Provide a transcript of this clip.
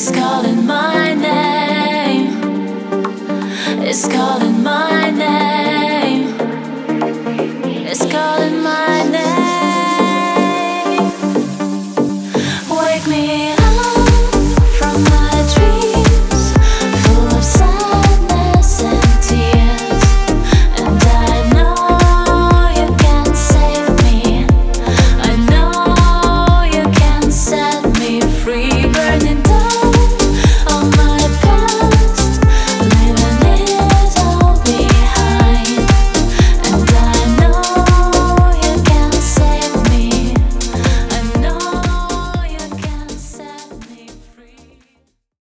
It's calling my name. It's calling my name. It's calling my name. Wake me